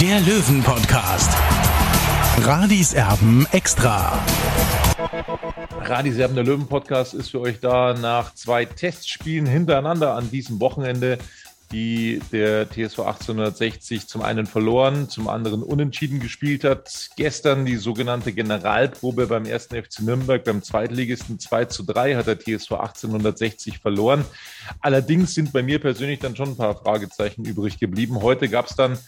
der Löwen-Podcast. Radis Erben extra. Radis Erben, der Löwen-Podcast ist für euch da nach zwei Testspielen hintereinander an diesem Wochenende, die der TSV 1860 zum einen verloren, zum anderen unentschieden gespielt hat. Gestern die sogenannte Generalprobe beim ersten FC Nürnberg, beim Zweitligisten 2 zu 3 hat der TSV 1860 verloren. Allerdings sind bei mir persönlich dann schon ein paar Fragezeichen übrig geblieben. Heute gab es dann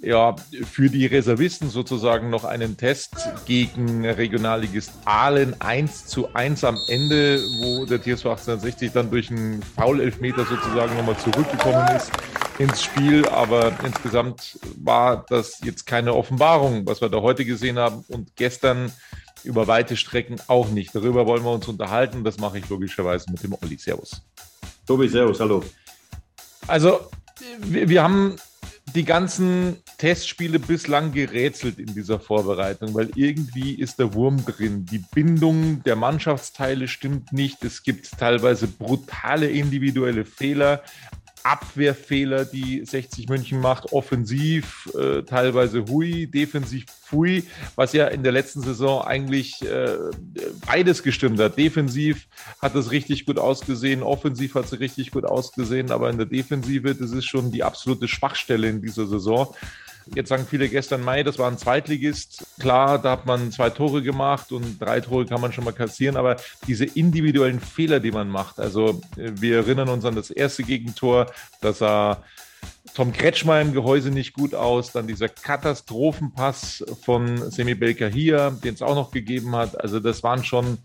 ja, für die Reservisten sozusagen noch einen Test gegen Regionalligist Aalen 1 zu 1 am Ende, wo der TSV 1860 dann durch einen Foul-Elfmeter sozusagen nochmal zurückgekommen ist ins Spiel. Aber insgesamt war das jetzt keine Offenbarung, was wir da heute gesehen haben und gestern über weite Strecken auch nicht. Darüber wollen wir uns unterhalten. Das mache ich logischerweise mit dem Olli. Servus. Tobi, servus, hallo. Also, wir, wir haben die ganzen Testspiele bislang gerätselt in dieser Vorbereitung, weil irgendwie ist der Wurm drin. Die Bindung der Mannschaftsteile stimmt nicht. Es gibt teilweise brutale individuelle Fehler. Abwehrfehler, die 60 München macht, offensiv äh, teilweise hui, defensiv pfui, was ja in der letzten Saison eigentlich äh, beides gestimmt hat. Defensiv hat es richtig gut ausgesehen, offensiv hat es richtig gut ausgesehen, aber in der Defensive, das ist schon die absolute Schwachstelle in dieser Saison. Jetzt sagen viele gestern Mai, das war ein Zweitligist. Klar, da hat man zwei Tore gemacht und drei Tore kann man schon mal kassieren, aber diese individuellen Fehler, die man macht, also wir erinnern uns an das erste Gegentor, das sah Tom Kretschmer im Gehäuse nicht gut aus. Dann dieser Katastrophenpass von Semi Belker hier, den es auch noch gegeben hat. Also das waren schon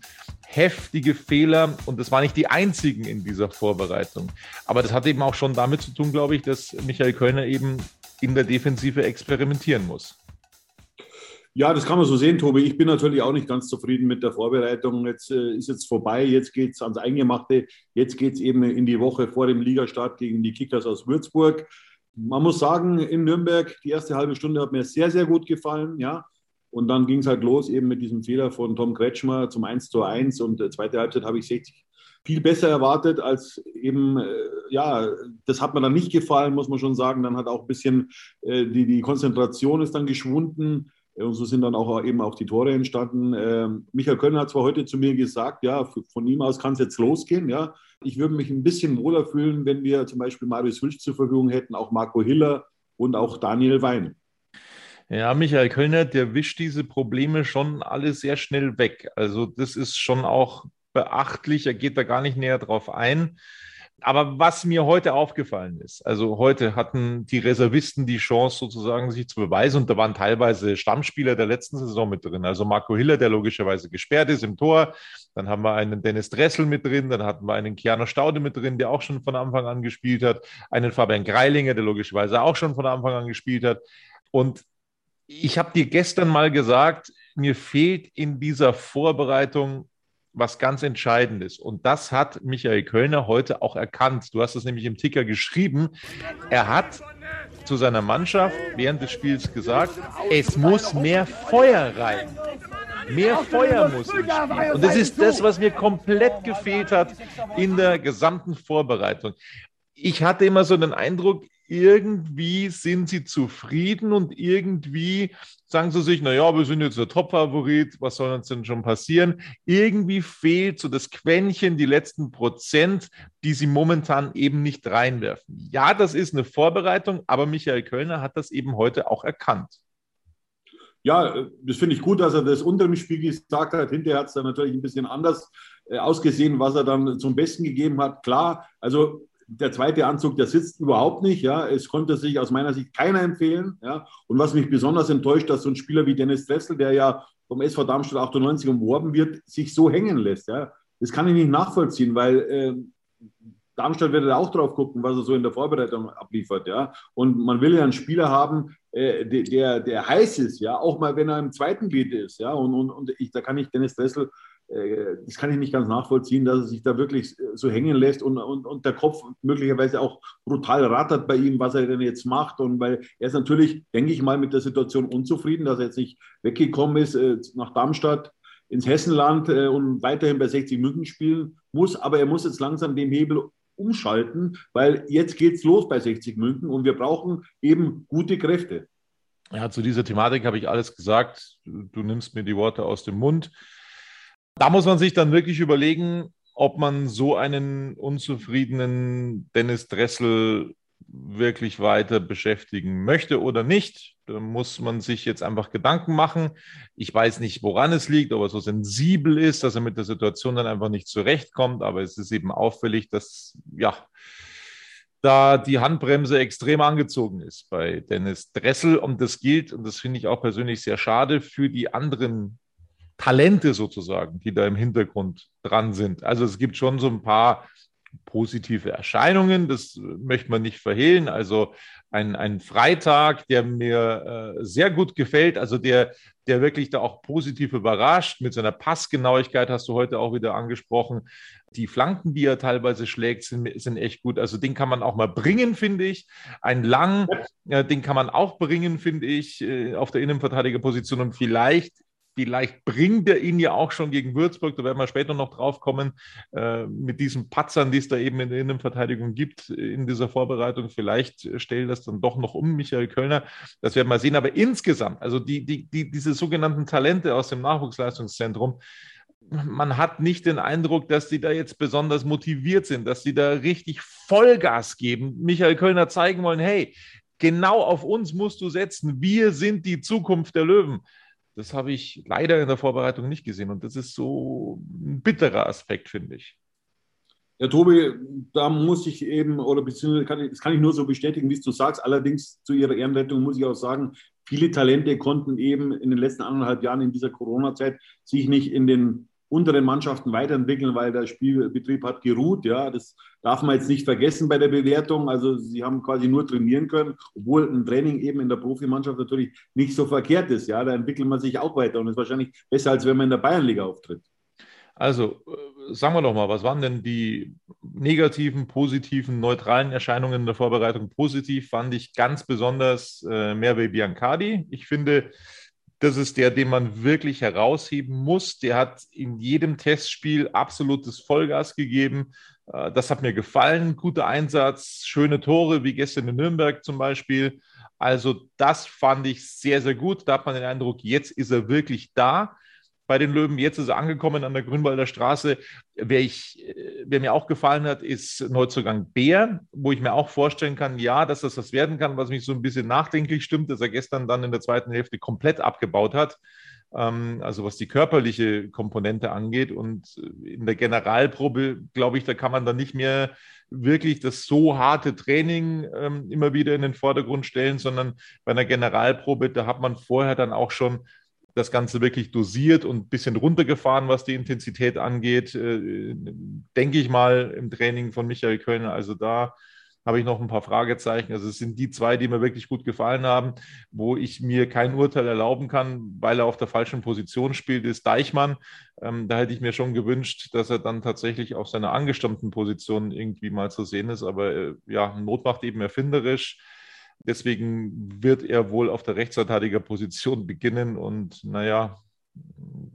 heftige Fehler und das waren nicht die einzigen in dieser Vorbereitung. Aber das hat eben auch schon damit zu tun, glaube ich, dass Michael Kölner eben in der Defensive experimentieren muss. Ja, das kann man so sehen, Tobi. Ich bin natürlich auch nicht ganz zufrieden mit der Vorbereitung. Jetzt äh, ist jetzt vorbei, jetzt geht es ans Eingemachte. Jetzt geht es eben in die Woche vor dem Ligastart gegen die Kickers aus Würzburg. Man muss sagen, in Nürnberg, die erste halbe Stunde hat mir sehr, sehr gut gefallen. Ja. Und dann ging es halt los eben mit diesem Fehler von Tom Kretschmer zum 1 zu 1. Und äh, zweite Halbzeit habe ich 60 viel besser erwartet als eben, äh, ja, das hat mir dann nicht gefallen, muss man schon sagen. Dann hat auch ein bisschen äh, die, die Konzentration ist dann geschwunden. Und so sind dann auch eben auch die Tore entstanden. Ähm, Michael Kölner hat zwar heute zu mir gesagt, ja, von ihm aus kann es jetzt losgehen. Ja, ich würde mich ein bisschen wohler fühlen, wenn wir zum Beispiel Marius Hülsch zur Verfügung hätten, auch Marco Hiller und auch Daniel Wein. Ja, Michael Kölner, der wischt diese Probleme schon alle sehr schnell weg. Also das ist schon auch beachtlich. Er geht da gar nicht näher drauf ein. Aber was mir heute aufgefallen ist, also heute hatten die Reservisten die Chance sozusagen sich zu beweisen und da waren teilweise Stammspieler der letzten Saison mit drin. Also Marco Hiller, der logischerweise gesperrt ist im Tor. Dann haben wir einen Dennis Dressel mit drin. Dann hatten wir einen Kiano Staude mit drin, der auch schon von Anfang an gespielt hat. Einen Fabian Greilinger, der logischerweise auch schon von Anfang an gespielt hat. Und ich habe dir gestern mal gesagt, mir fehlt in dieser Vorbereitung was ganz Entscheidendes. Und das hat Michael Kölner heute auch erkannt. Du hast es nämlich im Ticker geschrieben. Er hat zu seiner Mannschaft während des Spiels gesagt, es muss mehr Feuer rein. Mehr Feuer muss ins Spiel. Und das ist das, was mir komplett gefehlt hat in der gesamten Vorbereitung. Ich hatte immer so den Eindruck, irgendwie sind sie zufrieden und irgendwie sagen sie sich, naja, wir sind jetzt der Top-Favorit, was soll uns denn schon passieren? Irgendwie fehlt so das Quäntchen, die letzten Prozent, die sie momentan eben nicht reinwerfen. Ja, das ist eine Vorbereitung, aber Michael Kölner hat das eben heute auch erkannt. Ja, das finde ich gut, dass er das unter dem Spiel gesagt hat. Hinterher hat es dann natürlich ein bisschen anders äh, ausgesehen, was er dann zum Besten gegeben hat. Klar, also der zweite Anzug, der sitzt überhaupt nicht. Ja. Es konnte sich aus meiner Sicht keiner empfehlen. Ja. Und was mich besonders enttäuscht, dass so ein Spieler wie Dennis Dressel, der ja vom SV Darmstadt 98 umworben wird, sich so hängen lässt. Ja. Das kann ich nicht nachvollziehen, weil äh, Darmstadt wird auch drauf gucken, was er so in der Vorbereitung abliefert, ja. Und man will ja einen Spieler haben, äh, der, der heiß ist, ja, auch mal wenn er im zweiten Glied ist, ja. Und, und, und ich, da kann ich Dennis Dressel, das kann ich nicht ganz nachvollziehen, dass er sich da wirklich äh, so hängen lässt und, und, und der Kopf möglicherweise auch brutal rattert bei ihm, was er denn jetzt macht. Und weil er ist natürlich, denke ich mal, mit der Situation unzufrieden, dass er jetzt nicht weggekommen ist äh, nach Darmstadt ins Hessenland äh, und weiterhin bei 60 München spielen muss. Aber er muss jetzt langsam den Hebel umschalten, weil jetzt geht es los bei 60 München und wir brauchen eben gute Kräfte. Ja, zu dieser Thematik habe ich alles gesagt. Du nimmst mir die Worte aus dem Mund. Da muss man sich dann wirklich überlegen, ob man so einen unzufriedenen Dennis Dressel wirklich weiter beschäftigen möchte oder nicht. Da muss man sich jetzt einfach Gedanken machen. Ich weiß nicht, woran es liegt, ob er so sensibel ist, dass er mit der Situation dann einfach nicht zurechtkommt. Aber es ist eben auffällig, dass ja da die Handbremse extrem angezogen ist bei Dennis Dressel. Und das gilt, und das finde ich auch persönlich sehr schade, für die anderen Talente sozusagen, die da im Hintergrund dran sind. Also es gibt schon so ein paar positive Erscheinungen, das möchte man nicht verhehlen. Also ein, ein Freitag, der mir äh, sehr gut gefällt, also der, der wirklich da auch positiv überrascht. Mit seiner Passgenauigkeit hast du heute auch wieder angesprochen. Die Flanken, die er teilweise schlägt, sind, sind echt gut. Also den kann man auch mal bringen, finde ich. Ein Lang, äh, den kann man auch bringen, finde ich, äh, auf der Innenverteidigerposition. Und vielleicht Vielleicht bringt er ihn ja auch schon gegen Würzburg, da werden wir später noch drauf kommen, äh, mit diesen Patzern, die es da eben in der Innenverteidigung gibt in dieser Vorbereitung. Vielleicht stellt das dann doch noch um Michael Kölner. Das werden wir sehen. Aber insgesamt, also die, die, die, diese sogenannten Talente aus dem Nachwuchsleistungszentrum, man hat nicht den Eindruck, dass die da jetzt besonders motiviert sind, dass die da richtig Vollgas geben. Michael Kölner zeigen wollen, hey, genau auf uns musst du setzen. Wir sind die Zukunft der Löwen. Das habe ich leider in der Vorbereitung nicht gesehen. Und das ist so ein bitterer Aspekt, finde ich. Ja, Tobi, da muss ich eben, oder beziehungsweise kann ich, das kann ich nur so bestätigen, wie du sagst. Allerdings zu ihrer Ehrenrettung muss ich auch sagen, viele Talente konnten eben in den letzten anderthalb Jahren in dieser Corona-Zeit sich nicht in den unteren Mannschaften weiterentwickeln, weil der Spielbetrieb hat geruht. Ja, das darf man jetzt nicht vergessen bei der Bewertung. Also sie haben quasi nur trainieren können, obwohl ein Training eben in der Profimannschaft natürlich nicht so verkehrt ist. Ja, da entwickelt man sich auch weiter und ist wahrscheinlich besser, als wenn man in der Bayernliga auftritt. Also äh, sagen wir doch mal, was waren denn die negativen, positiven, neutralen Erscheinungen in der Vorbereitung? Positiv fand ich ganz besonders äh, Merve Biancardi. Ich finde, das ist der, den man wirklich herausheben muss. Der hat in jedem Testspiel absolutes Vollgas gegeben. Äh, das hat mir gefallen. Guter Einsatz, schöne Tore, wie gestern in Nürnberg zum Beispiel. Also das fand ich sehr, sehr gut. Da hat man den Eindruck, jetzt ist er wirklich da bei den Löwen. Jetzt ist er angekommen an der Grünwalder Straße. Wer, ich, äh, wer mir auch gefallen hat, ist Neuzugang Bär, wo ich mir auch vorstellen kann, ja, dass das was werden kann, was mich so ein bisschen nachdenklich stimmt, dass er gestern dann in der zweiten Hälfte komplett abgebaut hat. Ähm, also was die körperliche Komponente angeht. Und in der Generalprobe, glaube ich, da kann man dann nicht mehr wirklich das so harte Training ähm, immer wieder in den Vordergrund stellen, sondern bei einer Generalprobe, da hat man vorher dann auch schon das Ganze wirklich dosiert und ein bisschen runtergefahren, was die Intensität angeht, äh, denke ich mal im Training von Michael Kölner. Also da habe ich noch ein paar Fragezeichen. Also es sind die zwei, die mir wirklich gut gefallen haben, wo ich mir kein Urteil erlauben kann, weil er auf der falschen Position spielt, ist Deichmann. Ähm, da hätte ich mir schon gewünscht, dass er dann tatsächlich auf seiner angestammten Position irgendwie mal zu sehen ist. Aber äh, ja, Not macht eben erfinderisch. Deswegen wird er wohl auf der Rechtsverteidigerposition beginnen und naja,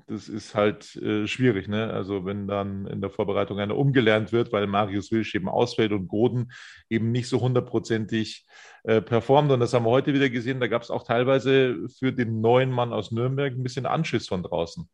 das ist halt äh, schwierig, ne? Also wenn dann in der Vorbereitung einer umgelernt wird, weil Marius Wilsch eben ausfällt und Goden eben nicht so hundertprozentig äh, performt. Und das haben wir heute wieder gesehen. Da gab es auch teilweise für den neuen Mann aus Nürnberg ein bisschen Anschiss von draußen.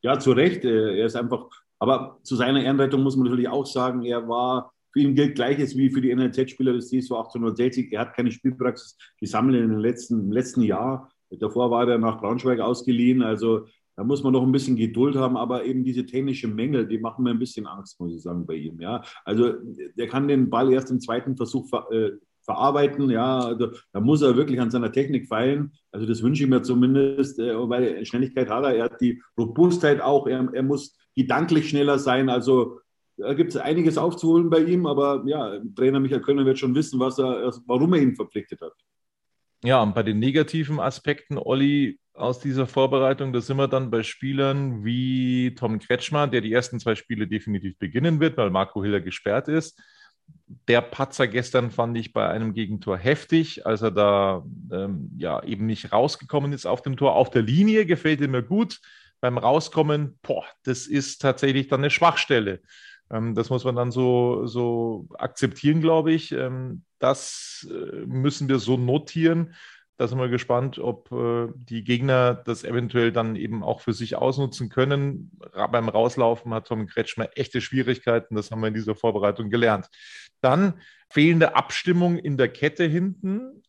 Ja, zu Recht. Äh, er ist einfach, aber zu seiner Ehrenrettung muss man natürlich auch sagen, er war für ihn gilt Gleiches wie für die NLZ-Spieler des DSV 1860. Er hat keine Spielpraxis gesammelt in den letzten, im letzten Jahr. Davor war er nach Braunschweig ausgeliehen. Also da muss man noch ein bisschen Geduld haben, aber eben diese technischen Mängel, die machen mir ein bisschen Angst, muss ich sagen, bei ihm. Ja, also der kann den Ball erst im zweiten Versuch ver äh, verarbeiten. Ja, also da muss er wirklich an seiner Technik feilen. Also das wünsche ich mir zumindest, äh, weil Schnelligkeit hat er. Er hat die Robustheit auch. Er, er muss gedanklich schneller sein. Also Da gibt es einiges aufzuholen bei ihm, aber ja, Trainer Michael Kölner wird schon wissen, was er, warum er ihn verpflichtet hat. Ja, und bei den negativen Aspekten, Olli, aus dieser Vorbereitung, da sind wir dann bei Spielern wie Tom Kretschmer, der die ersten zwei Spiele definitiv beginnen wird, weil Marco Hiller gesperrt ist. Der Patzer gestern fand ich bei einem Gegentor heftig, als er da ähm, ja eben nicht rausgekommen ist auf dem Tor. Auf der Linie gefällt er mir gut. Beim Rauskommen, boah, das ist tatsächlich dann eine Schwachstelle. Ähm, das muss man dann so, so akzeptieren, glaube ich. Ähm, das äh, müssen wir so notieren. Da sind wir gespannt, ob äh, die Gegner das eventuell dann eben auch für sich ausnutzen können. Beim Rauslaufen hat Tom Kretschmer echte Schwierigkeiten. Das haben wir in dieser Vorbereitung gelernt. Dann fehlende Abstimmung in der Kette hinten.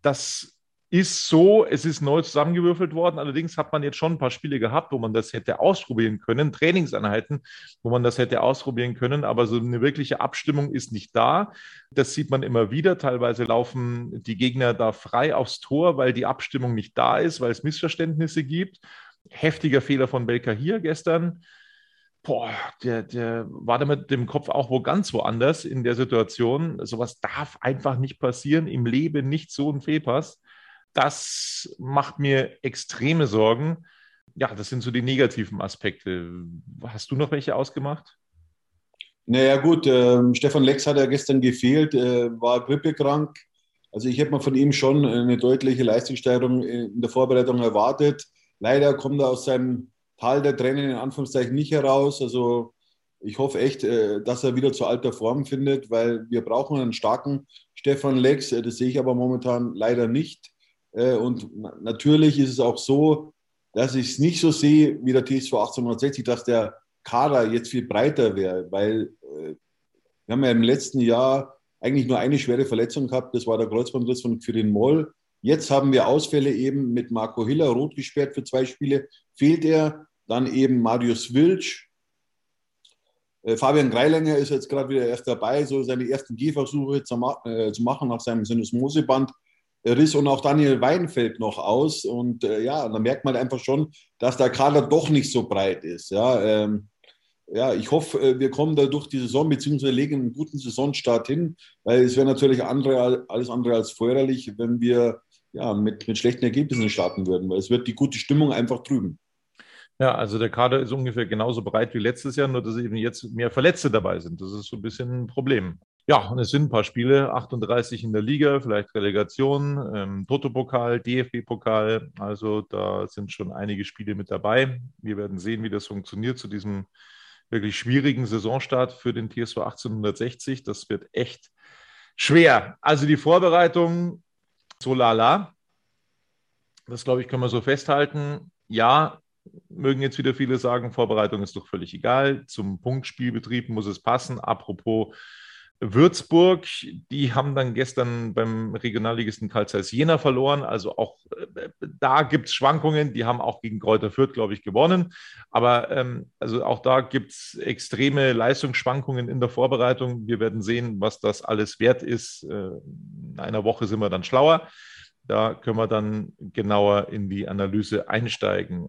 Das ist so, es ist neu zusammengewürfelt worden. Allerdings hat man jetzt schon ein paar Spiele gehabt, wo man das hätte ausprobieren können, Trainingseinheiten, wo man das hätte ausprobieren können, aber so eine wirkliche Abstimmung ist nicht da. Das sieht man immer wieder. Teilweise laufen die Gegner da frei aufs Tor, weil die Abstimmung nicht da ist, weil es Missverständnisse gibt. Heftiger Fehler von Belka hier gestern. Boah, der, der war da mit dem Kopf auch wo ganz woanders in der Situation. Sowas darf einfach nicht passieren. Im Leben nicht so ein Fehlpass das macht mir extreme Sorgen. Ja, das sind so die negativen Aspekte. Hast du noch welche ausgemacht? Naja, gut, äh, Stefan Lex hat ja gestern gefehlt, äh, war grippekrank. Also ich hätte mal von ihm schon eine deutliche Leistungssteigerung in der Vorbereitung erwartet. Leider kommt er aus seinem Tal der Tränen in Anführungszeichen nicht heraus. Also ich hoffe echt, äh, dass er wieder zu alter Form findet, weil wir brauchen einen starken Stefan Lex. Äh, das sehe ich aber momentan leider nicht. Äh, und natürlich ist es auch so, dass ich es nicht so sehe wie der TSV 1860, dass der Kader jetzt viel breiter wäre, weil äh, wir haben ja im letzten Jahr eigentlich nur eine schwere Verletzung gehabt, das war der Kreuzbandriss von Quirin Moll. Jetzt haben wir Ausfälle eben mit Marco Hiller, rot gesperrt für zwei Spiele, fehlt er. Dann eben Marius Wilsch. Äh, Fabian Greilänger ist jetzt gerade wieder erst dabei, so seine ersten Gehversuche zu, ma zu machen nach seinem Sinusmoseband. Riss und auch Daniel Weinfeld noch aus. Und äh, ja, da merkt man einfach schon, dass der Kader doch nicht so breit ist. Ja, ähm, ja ich hoffe, äh, wir kommen da durch die Saison, beziehungsweise legen einen guten Saisonstart hin, weil es wäre natürlich andere, alles andere als feuerlich, wenn wir ja, mit, mit schlechten Ergebnissen starten würden, weil es wird die gute Stimmung einfach trüben. Ja, also der Kader ist ungefähr genauso breit wie letztes Jahr, nur dass eben jetzt mehr Verletzte dabei sind. Das ist so ein bisschen ein Problem. Ja, und es sind ein paar Spiele, 38 in der Liga, vielleicht Relegation, ähm, Toto-Pokal, DFB-Pokal. Also da sind schon einige Spiele mit dabei. Wir werden sehen, wie das funktioniert zu diesem wirklich schwierigen Saisonstart für den TSV 1860. Das wird echt schwer. Also die Vorbereitung, so lala. Das, glaube ich, können wir so festhalten. Ja, mögen jetzt wieder viele sagen, Vorbereitung ist doch völlig egal. Zum Punktspielbetrieb muss es passen. Apropos Würzburg, die haben dann gestern beim Regionalligisten Karl Zeiss Jena verloren. Also auch äh, da gibt es Schwankungen. Die haben auch gegen Kräuter Fürth, glaube ich, gewonnen. Aber ähm, also auch da gibt es extreme Leistungsschwankungen in der Vorbereitung. Wir werden sehen, was das alles wert ist. Äh, in einer Woche sind wir dann schlauer. Da können wir dann genauer in die Analyse einsteigen.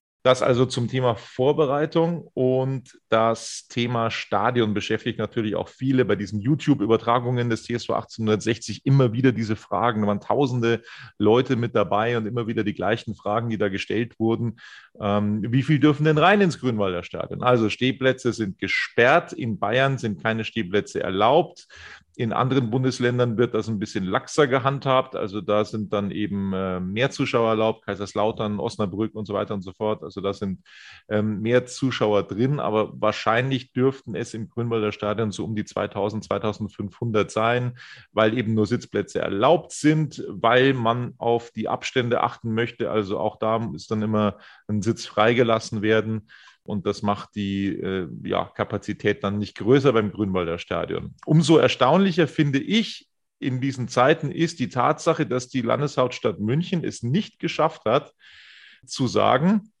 Das also zum Thema Vorbereitung und das Thema Stadion beschäftigt natürlich auch viele bei diesen YouTube-Übertragungen des TSV 1860 immer wieder diese Fragen. Da waren tausende Leute mit dabei und immer wieder die gleichen Fragen, die da gestellt wurden. Ähm, wie viel dürfen denn rein ins Grünwalder Stadion? Also Stehplätze sind gesperrt. In Bayern sind keine Stehplätze erlaubt. In anderen Bundesländern wird das ein bisschen laxer gehandhabt. Also da sind dann eben äh, mehr Zuschauer erlaubt, Kaiserslautern, Osnabrück und so weiter und so fort. Also da sind ähm, mehr Zuschauer drin, aber wahrscheinlich dürften es im Grünwalder Stadion so um die 2000, 2500 sein, weil eben nur Sitzplätze erlaubt sind, weil man auf die Abstände achten möchte. Also auch da ist dann immer ein Sitz freigelassen werden. Und das macht die äh, ja, Kapazität dann nicht größer beim Grünwalder Stadion. Umso erstaunlicher finde ich in diesen Zeiten ist die Tatsache, dass die Landeshauptstadt München es nicht geschafft hat, zu sagen,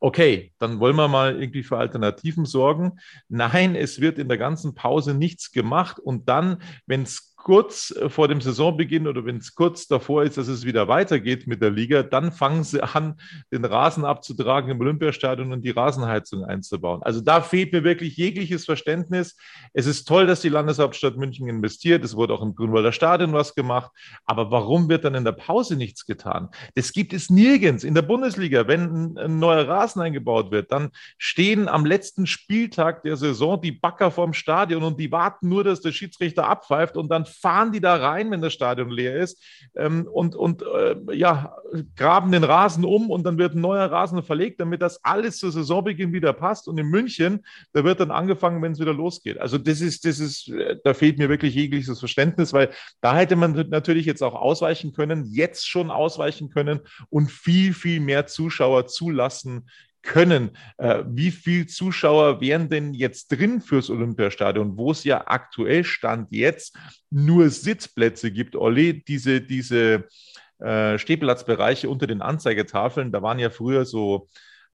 okay, dann wollen wir mal irgendwie für Alternativen sorgen. Nein, es wird in der ganzen Pause nichts gemacht und dann, wenn es kurz äh, vor dem Saisonbeginn oder wenn es kurz davor ist, dass es wieder weitergeht mit der Liga, dann fangen sie an, den Rasen abzutragen im Olympiastadion und die Rasenheizung einzubauen. Also da fehlt mir wirklich jegliches Verständnis. Es ist toll, dass die Landeshauptstadt München investiert. Es wurde auch im Grünwalder Stadion was gemacht. Aber warum wird dann in der Pause nichts getan? Das gibt es nirgends. In der Bundesliga, wenn ein neuer Rasen eingebaut wird, dann stehen am letzten Spieltag der Saison die Backer vorm Stadion und die warten nur, dass der Schiedsrichter abpfeift und dann fahren die da rein, wenn das Stadion leer ist ähm, und, und äh, ja, graben den Rasen um und dann wird ein neuer Rasen verlegt, damit das alles zu Saisonbeginn wieder passt. Und in München, da wird dann angefangen, wenn es wieder losgeht. Also das ist, das ist, äh, da fehlt mir wirklich jegliches Verständnis, weil da hätte man natürlich jetzt auch ausweichen können, jetzt schon ausweichen können und viel, viel mehr Zuschauer zulassen können. Äh, wie viele Zuschauer wären denn jetzt drin fürs Olympiastadion, wo es ja aktuell Stand jetzt nur Sitzplätze gibt? Olli, diese, diese äh, Stehplatzbereiche unter den Anzeigetafeln, da waren ja früher so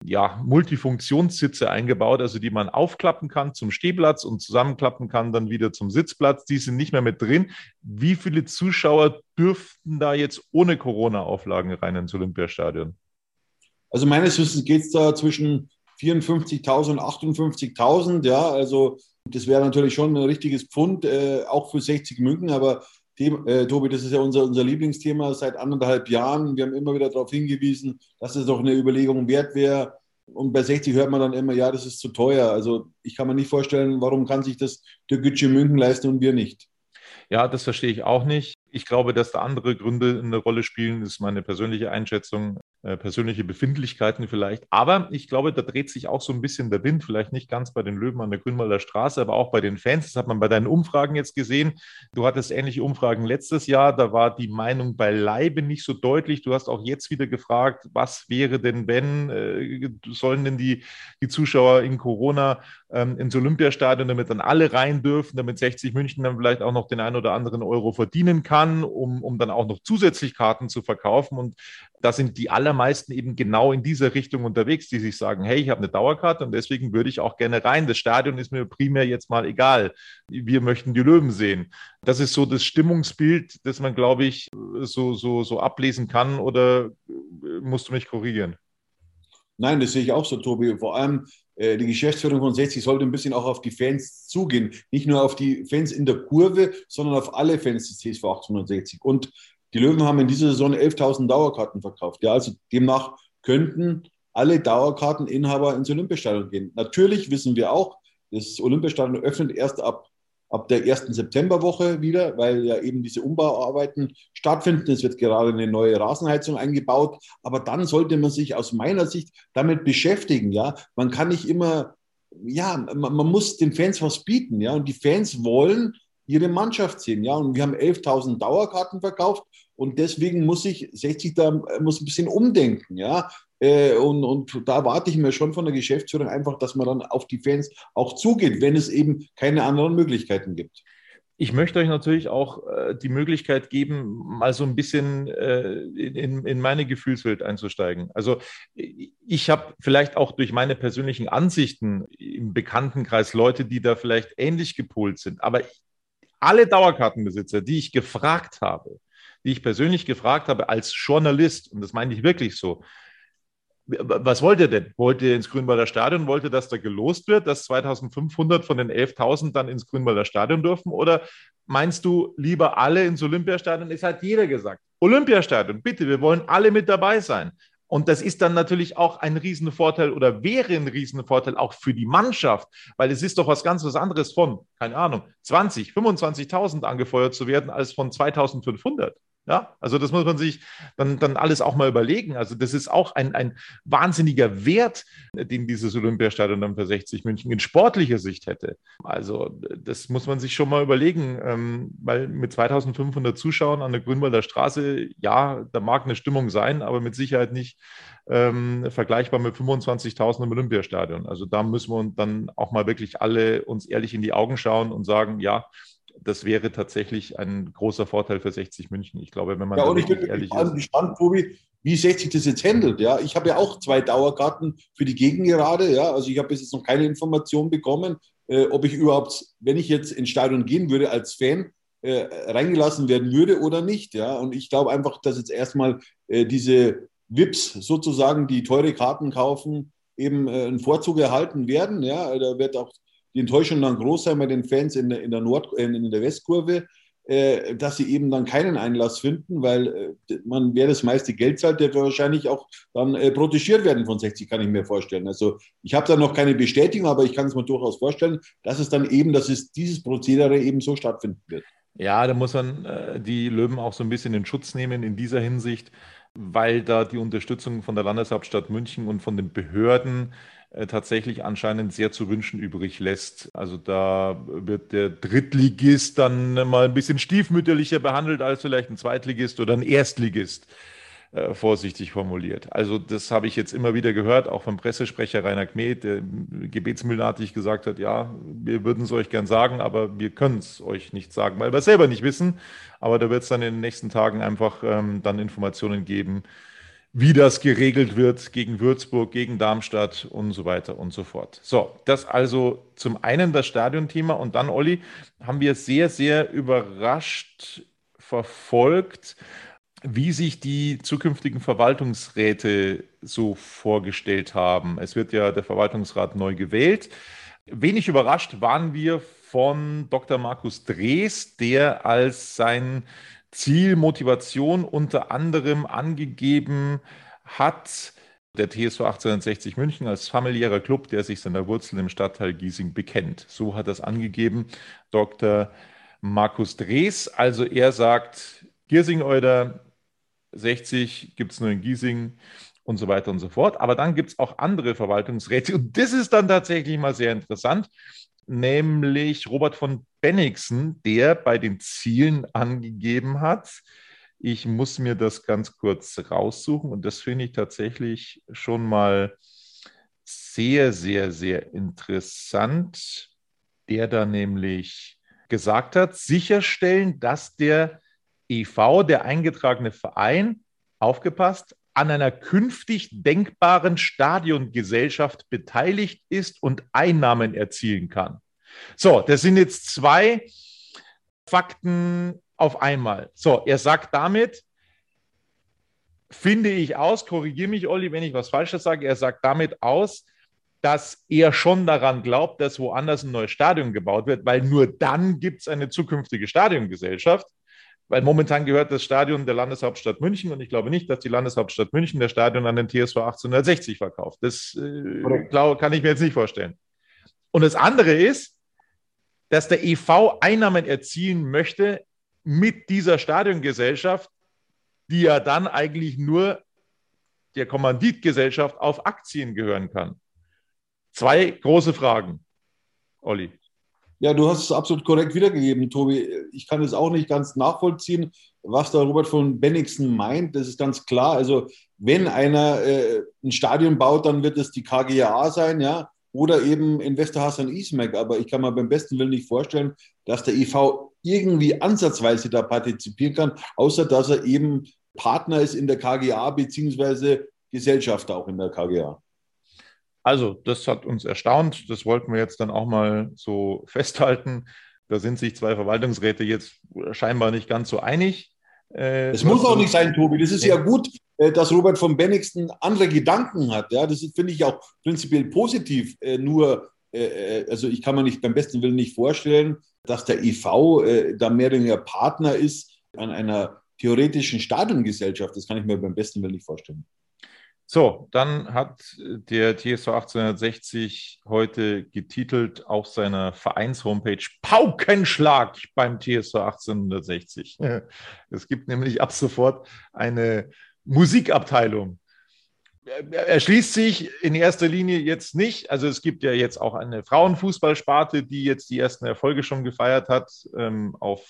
ja, Multifunktionssitze eingebaut, also die man aufklappen kann zum Stehplatz und zusammenklappen kann dann wieder zum Sitzplatz. Die sind nicht mehr mit drin. Wie viele Zuschauer dürften da jetzt ohne Corona-Auflagen rein ins Olympiastadion? Also meines Wissens geht es da zwischen 54.000 und 58.000. Ja, also das wäre natürlich schon ein richtiges Pfund, äh, auch für 60 Münken. Aber dem, äh, Tobi, das ist ja unser, unser Lieblingsthema seit anderthalb Jahren. Wir haben immer wieder darauf hingewiesen, dass es doch eine Überlegung wert wäre. Und bei 60 hört man dann immer, ja, das ist zu teuer. Also ich kann mir nicht vorstellen, warum kann sich das der Gütsche München leisten und wir nicht. Ja, das verstehe ich auch nicht. Ich glaube, dass da andere Gründe eine Rolle spielen, das ist meine persönliche Einschätzung. Äh, persönliche Befindlichkeiten vielleicht. Aber ich glaube, da dreht sich auch so ein bisschen der Wind, vielleicht nicht ganz bei den Löwen an der Grünwalder Straße, aber auch bei den Fans. Das hat man bei deinen Umfragen jetzt gesehen. Du hattest ähnliche Umfragen letztes Jahr. Da war die Meinung beileibe nicht so deutlich. Du hast auch jetzt wieder gefragt, was wäre denn, wenn, äh, sollen denn die, die Zuschauer in Corona ähm, ins Olympiastadion, damit dann alle rein dürfen, damit 60 München dann vielleicht auch noch den einen oder anderen Euro verdienen kann, um, um dann auch noch zusätzlich Karten zu verkaufen. Und da sind die allermeisten eben genau in dieser Richtung unterwegs, die sich sagen, hey, ich habe eine Dauerkarte und deswegen würde ich auch gerne rein. Das Stadion ist mir primär jetzt mal egal. Wir möchten die Löwen sehen. Das ist so das Stimmungsbild, das man, glaube ich, so, so, so ablesen kann oder musst du mich korrigieren? Nein, das sehe ich auch so, Tobi. Vor allem äh, die Geschäftsführung von 60 sollte ein bisschen auch auf die Fans zugehen. Nicht nur auf die Fans in der Kurve, sondern auf alle Fans des CSV 1860. Und die Löwen haben in dieser Saison 11.000 Dauerkarten verkauft. Ja, also demnach könnten alle Dauerkarteninhaber ins Olympiastadion gehen. Natürlich wissen wir auch, das Olympiastadion öffnet erst ab, ab der ersten Septemberwoche wieder, weil ja eben diese Umbauarbeiten stattfinden. Es wird gerade eine neue Rasenheizung eingebaut. Aber dann sollte man sich aus meiner Sicht damit beschäftigen. Ja, man kann nicht immer, ja, man, man muss den Fans was bieten. Ja, und die Fans wollen ihre Mannschaft sehen. Ja, und wir haben 11.000 Dauerkarten verkauft und deswegen muss ich 60 da muss ein bisschen umdenken. Ja, äh, und, und da warte ich mir schon von der Geschäftsführung einfach, dass man dann auf die Fans auch zugeht, wenn es eben keine anderen Möglichkeiten gibt. Ich möchte euch natürlich auch äh, die Möglichkeit geben, mal so ein bisschen äh, in, in meine Gefühlswelt einzusteigen. Also ich habe vielleicht auch durch meine persönlichen Ansichten im Bekanntenkreis Leute, die da vielleicht ähnlich gepolt sind. Aber alle Dauerkartenbesitzer, die ich gefragt habe, die ich persönlich gefragt habe als Journalist, und das meine ich wirklich so, was wollt ihr denn? Wollt ihr ins Grünwalder Stadion? Wollt ihr, dass da gelost wird, dass 2500 von den 11.000 dann ins Grünwalder Stadion dürfen? Oder meinst du lieber alle ins Olympiastadion? Es hat jeder gesagt. Olympiastadion, bitte, wir wollen alle mit dabei sein. Und das ist dann natürlich auch ein Riesenvorteil oder wäre ein Riesenvorteil auch für die Mannschaft, weil es ist doch was ganz was anderes von, keine Ahnung, 20, 25.000 angefeuert zu werden als von 2500. Ja, also das muss man sich dann, dann alles auch mal überlegen. Also das ist auch ein, ein wahnsinniger Wert, den dieses Olympiastadion dann für 60 München in sportlicher Sicht hätte. Also das muss man sich schon mal überlegen, ähm, weil mit 2500 Zuschauern an der Grünwalder Straße, ja, da mag eine Stimmung sein, aber mit Sicherheit nicht ähm, vergleichbar mit 25.000 im Olympiastadion. Also da müssen wir dann auch mal wirklich alle uns ehrlich in die Augen schauen und sagen, ja, das wäre tatsächlich ein großer Vorteil für 60 München. Ich glaube, wenn man ja, und ich bin ehrlich ist. gespannt, Tobi, wie 60 das jetzt handelt. Ja, ich habe ja auch zwei Dauerkarten für die Gegengerade. Ja, also ich habe bis jetzt noch keine Information bekommen, äh, ob ich überhaupt, wenn ich jetzt ins Stadion gehen würde als Fan, äh, reingelassen werden würde oder nicht. Ja, und ich glaube einfach, dass jetzt erstmal äh, diese VIPs sozusagen, die teure Karten kaufen, eben äh, einen Vorzug erhalten werden. Ja, da wird auch die Enttäuschung dann groß sein bei den Fans in der, in der, Nord, äh, in der Westkurve, äh, dass sie eben dann keinen Einlass finden, weil äh, man, wer das meiste Geld zahlt, der wahrscheinlich auch dann äh, protegiert werden von 60, kann ich mir vorstellen. Also ich habe da noch keine Bestätigung, aber ich kann es mir durchaus vorstellen, dass es dann eben, dass es dieses Prozedere eben so stattfinden wird. Ja, da muss man äh, die Löwen auch so ein bisschen in Schutz nehmen in dieser Hinsicht, weil da die Unterstützung von der Landeshauptstadt München und von den Behörden tatsächlich anscheinend sehr zu wünschen übrig lässt. Also da wird der Drittligist dann mal ein bisschen stiefmütterlicher behandelt als vielleicht ein Zweitligist oder ein Erstligist. Äh, vorsichtig formuliert. Also das habe ich jetzt immer wieder gehört, auch vom Pressesprecher Rainer Kmet, der gebetsmühlenartig gesagt hat, ja, wir würden es euch gern sagen, aber wir können es euch nicht sagen, weil wir es selber nicht wissen. Aber da wird es dann in den nächsten Tagen einfach ähm, dann Informationen geben, wie das geregelt wird gegen Würzburg, gegen Darmstadt und so weiter und so fort. So, das also zum einen das Stadionthema und dann, Olli, haben wir sehr, sehr überrascht verfolgt, wie sich die zukünftigen Verwaltungsräte so vorgestellt haben. Es wird ja der Verwaltungsrat neu gewählt. Wenig überrascht waren wir von Dr. Markus Drees, der als sein Ziel, Motivation unter anderem angegeben hat, der TSV 1860 München als familiärer Club, der sich seiner Wurzeln im Stadtteil Giesing bekennt. So hat das angegeben Dr. Markus Drees. Also er sagt, Giesing oder 60 gibt es nur in Giesing und so weiter und so fort. Aber dann gibt es auch andere Verwaltungsräte und das ist dann tatsächlich mal sehr interessant nämlich Robert von Bennigsen, der bei den Zielen angegeben hat. Ich muss mir das ganz kurz raussuchen und das finde ich tatsächlich schon mal sehr, sehr, sehr interessant, der da nämlich gesagt hat, sicherstellen, dass der EV, der eingetragene Verein, aufgepasst, an einer künftig denkbaren Stadiongesellschaft beteiligt ist und Einnahmen erzielen kann. So, das sind jetzt zwei Fakten auf einmal. So, er sagt damit, finde ich aus, korrigiere mich, Olli, wenn ich was Falsches sage, er sagt damit aus, dass er schon daran glaubt, dass woanders ein neues Stadion gebaut wird, weil nur dann gibt es eine zukünftige Stadiongesellschaft. Weil momentan gehört das Stadion der Landeshauptstadt München und ich glaube nicht, dass die Landeshauptstadt München das Stadion an den TSV 1860 verkauft. Das äh, glaub, kann ich mir jetzt nicht vorstellen. Und das andere ist, dass der EV Einnahmen erzielen möchte mit dieser Stadiongesellschaft, die ja dann eigentlich nur der Kommanditgesellschaft auf Aktien gehören kann. Zwei große Fragen, Olli. Ja, du hast es absolut korrekt wiedergegeben, Tobi. Ich kann es auch nicht ganz nachvollziehen, was da Robert von Bennigsen meint. Das ist ganz klar. Also, wenn einer äh, ein Stadion baut, dann wird es die KGA sein, ja, oder eben Investor Hassan Ismail. Aber ich kann mir beim besten Willen nicht vorstellen, dass der EV irgendwie ansatzweise da partizipieren kann, außer dass er eben Partner ist in der KGA beziehungsweise Gesellschafter auch in der KGA. Also, das hat uns erstaunt. Das wollten wir jetzt dann auch mal so festhalten. Da sind sich zwei Verwaltungsräte jetzt scheinbar nicht ganz so einig. Äh, es muss auch nicht sein, Tobi. Das ist ja, ja gut, äh, dass Robert von Bennigsen andere Gedanken hat. Ja, das finde ich auch prinzipiell positiv. Äh, nur, also ich kann mir nicht beim besten Willen nicht vorstellen, dass der EV da mehr oder weniger Partner ist an einer theoretischen Stadiongesellschaft. Das kann ich mir beim besten Willen nicht vorstellen. So, dann hat der TSV 1860 heute getitelt auf seiner Vereins-Homepage Paukenschlag beim TSV 1860. Es gibt nämlich ab sofort eine Musikabteilung. Er schließt sich in erster Linie jetzt nicht. Also es gibt ja jetzt auch eine Frauenfußballsparte, die jetzt die ersten Erfolge schon gefeiert hat ähm, auf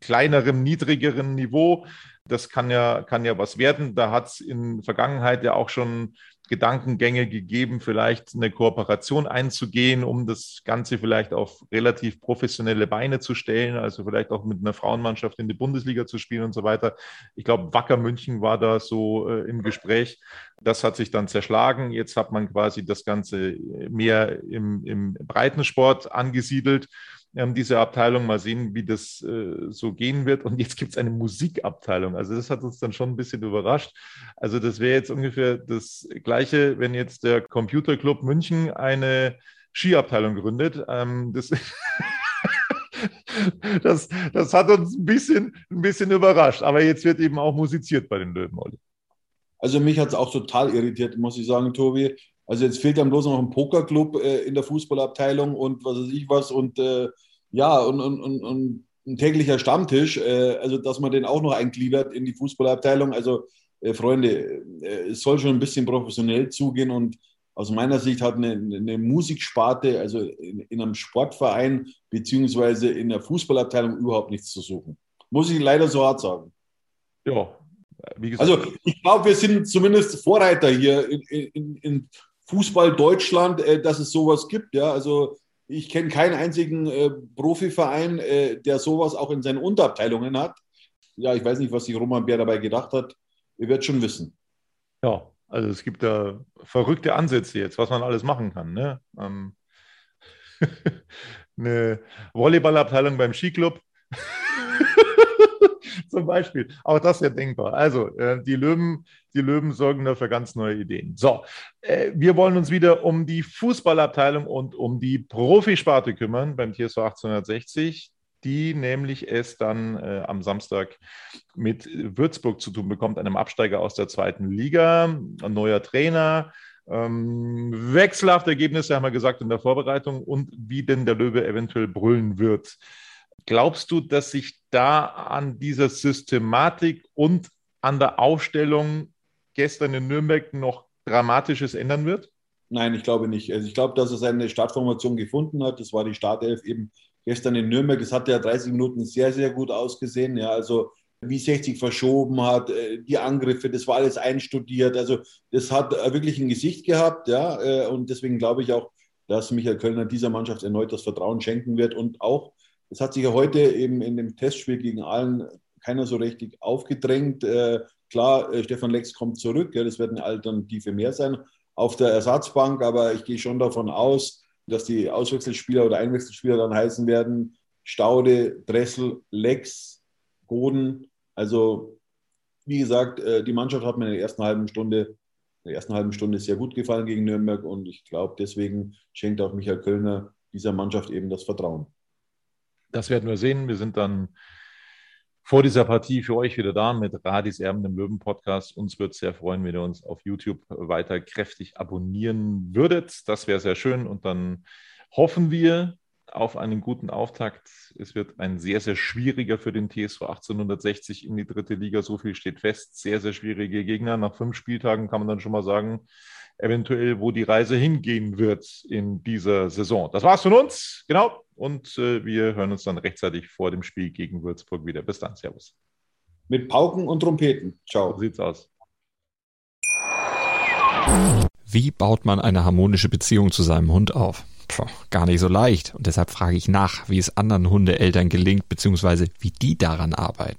kleinerem, niedrigeren Niveau. Das kann ja, kann ja was werden. Da hat es in Vergangenheit ja auch schon Gedankengänge gegeben, vielleicht eine Kooperation einzugehen, um das Ganze vielleicht auf relativ professionelle Beine zu stellen, also vielleicht auch mit einer Frauenmannschaft in die Bundesliga zu spielen und so weiter. Ich glaube, Wacker München war da so äh, im Gespräch. Das hat sich dann zerschlagen. Jetzt hat man quasi das Ganze mehr im, im Breitensport angesiedelt ähm, diese Abteilung. Mal sehen, wie das äh, so gehen wird. Und jetzt gibt es eine Musikabteilung. Also das hat uns dann schon ein bisschen überrascht. Also das wäre jetzt ungefähr das Gleiche, wenn jetzt der Computerclub München eine Skiabteilung gründet. Ähm, das das, das hat uns ein bisschen, ein bisschen überrascht. Aber jetzt wird eben auch musiziert bei den Löwen, Olli. Also mich hat es auch total irritiert, muss ich sagen, Tobi. Also jetzt fehlt dann bloß noch ein Pokerclub äh, in der Fußballabteilung und was weiß ich was und äh, ja, und, und, und, und, ein täglicher Stammtisch, äh, also dass man den auch noch eingliedert in die Fußballabteilung. Also äh, Freunde, äh, es soll schon ein bisschen professionell zugehen und aus meiner Sicht hat eine, eine Musiksparte, also in, in, einem Sportverein beziehungsweise in der Fußballabteilung überhaupt nichts zu suchen. Muss ich leider so hart sagen. Ja, wie gesagt. Also ich glaube, wir sind zumindest Vorreiter hier in, in, in Fußball Deutschland, äh, dass es sowas gibt. Ja, also ich kenne keinen einzigen äh, Profiverein, äh, der sowas auch in seinen Unterabteilungen hat. Ja, ich weiß nicht, was sich Roman Bär dabei gedacht hat. Ihr werdet schon wissen. Ja, also es gibt da verrückte Ansätze jetzt, was man alles machen kann. Ne? Ähm, eine Volleyballabteilung beim Skiclub. Zum Beispiel. Auch das ist ja denkbar. Also, äh, die, Löwen, die Löwen sorgen dafür ganz neue Ideen. So, äh, wir wollen uns wieder um die Fußballabteilung und um die Profisparte kümmern beim TSV 1860 die nämlich es dann äh, am Samstag mit Würzburg zu tun bekommt, einem Absteiger aus der zweiten Liga, ein neuer Trainer, ähm, wechselhafte Ergebnisse haben wir gesagt in der Vorbereitung und wie denn der Löwe eventuell brüllen wird. Glaubst du, dass sich da an dieser Systematik und an der Aufstellung gestern in Nürnberg noch Dramatisches ändern wird? Nein, ich glaube nicht. Also ich glaube, dass er seine Startformation gefunden hat. Das war die Startelf eben gestern in Nürnberg. Es hat ja 30 Minuten sehr, sehr gut ausgesehen. Ja, also wie 60 verschoben hat, äh, die Angriffe, das war alles einstudiert. Also das hat wirklich ein Gesicht gehabt. Ja, äh, und deswegen glaube ich auch, dass Michael Kölner dieser Mannschaft erneut das Vertrauen schenken wird und auch es hat sich ja heute eben in dem Testspiel gegen allen keiner so richtig aufgedrängt. Klar, äh, Stefan Lex kommt zurück, ja, das wird eine Alternative mehr sein auf der Ersatzbank, aber ich gehe schon davon aus, dass die Auswechselspieler oder Einwechselspieler dann heißen werden Staude, Dressel, Lex, Boden. Also wie gesagt, äh, die Mannschaft hat mir in der ersten halben Stunde, in der ersten halben Stunde sehr gut gefallen gegen Nürnberg und ich glaube, deswegen schenkt auch Michael Kölner dieser Mannschaft eben das Vertrauen. Das werden wir sehen. Wir sind dann vor dieser Partie für euch wieder da mit Radis Erben, dem Löwen-Podcast. Uns würde es sehr freuen, wenn ihr uns auf YouTube weiter kräftig abonnieren würdet. Das wäre sehr schön. Und dann hoffen wir auf einen guten Auftakt. Es wird ein sehr, sehr schwieriger für den TSV 1860 in die dritte Liga. So viel steht fest. Sehr, sehr schwierige Gegner. Nach fünf Spieltagen kann man dann schon mal sagen, eventuell, wo die Reise hingehen wird in dieser Saison. Das war's von uns. Genau und äh, wir hören uns dann rechtzeitig vor dem Spiel gegen Würzburg wieder. Bis dann, Servus. Mit Pauken und Trompeten. Ciao. So sieht's aus. Wie baut man eine harmonische Beziehung zu seinem Hund auf? Puh, gar nicht so leicht. Und deshalb frage ich nach, wie es anderen Hundeeltern gelingt, beziehungsweise wie die daran arbeiten.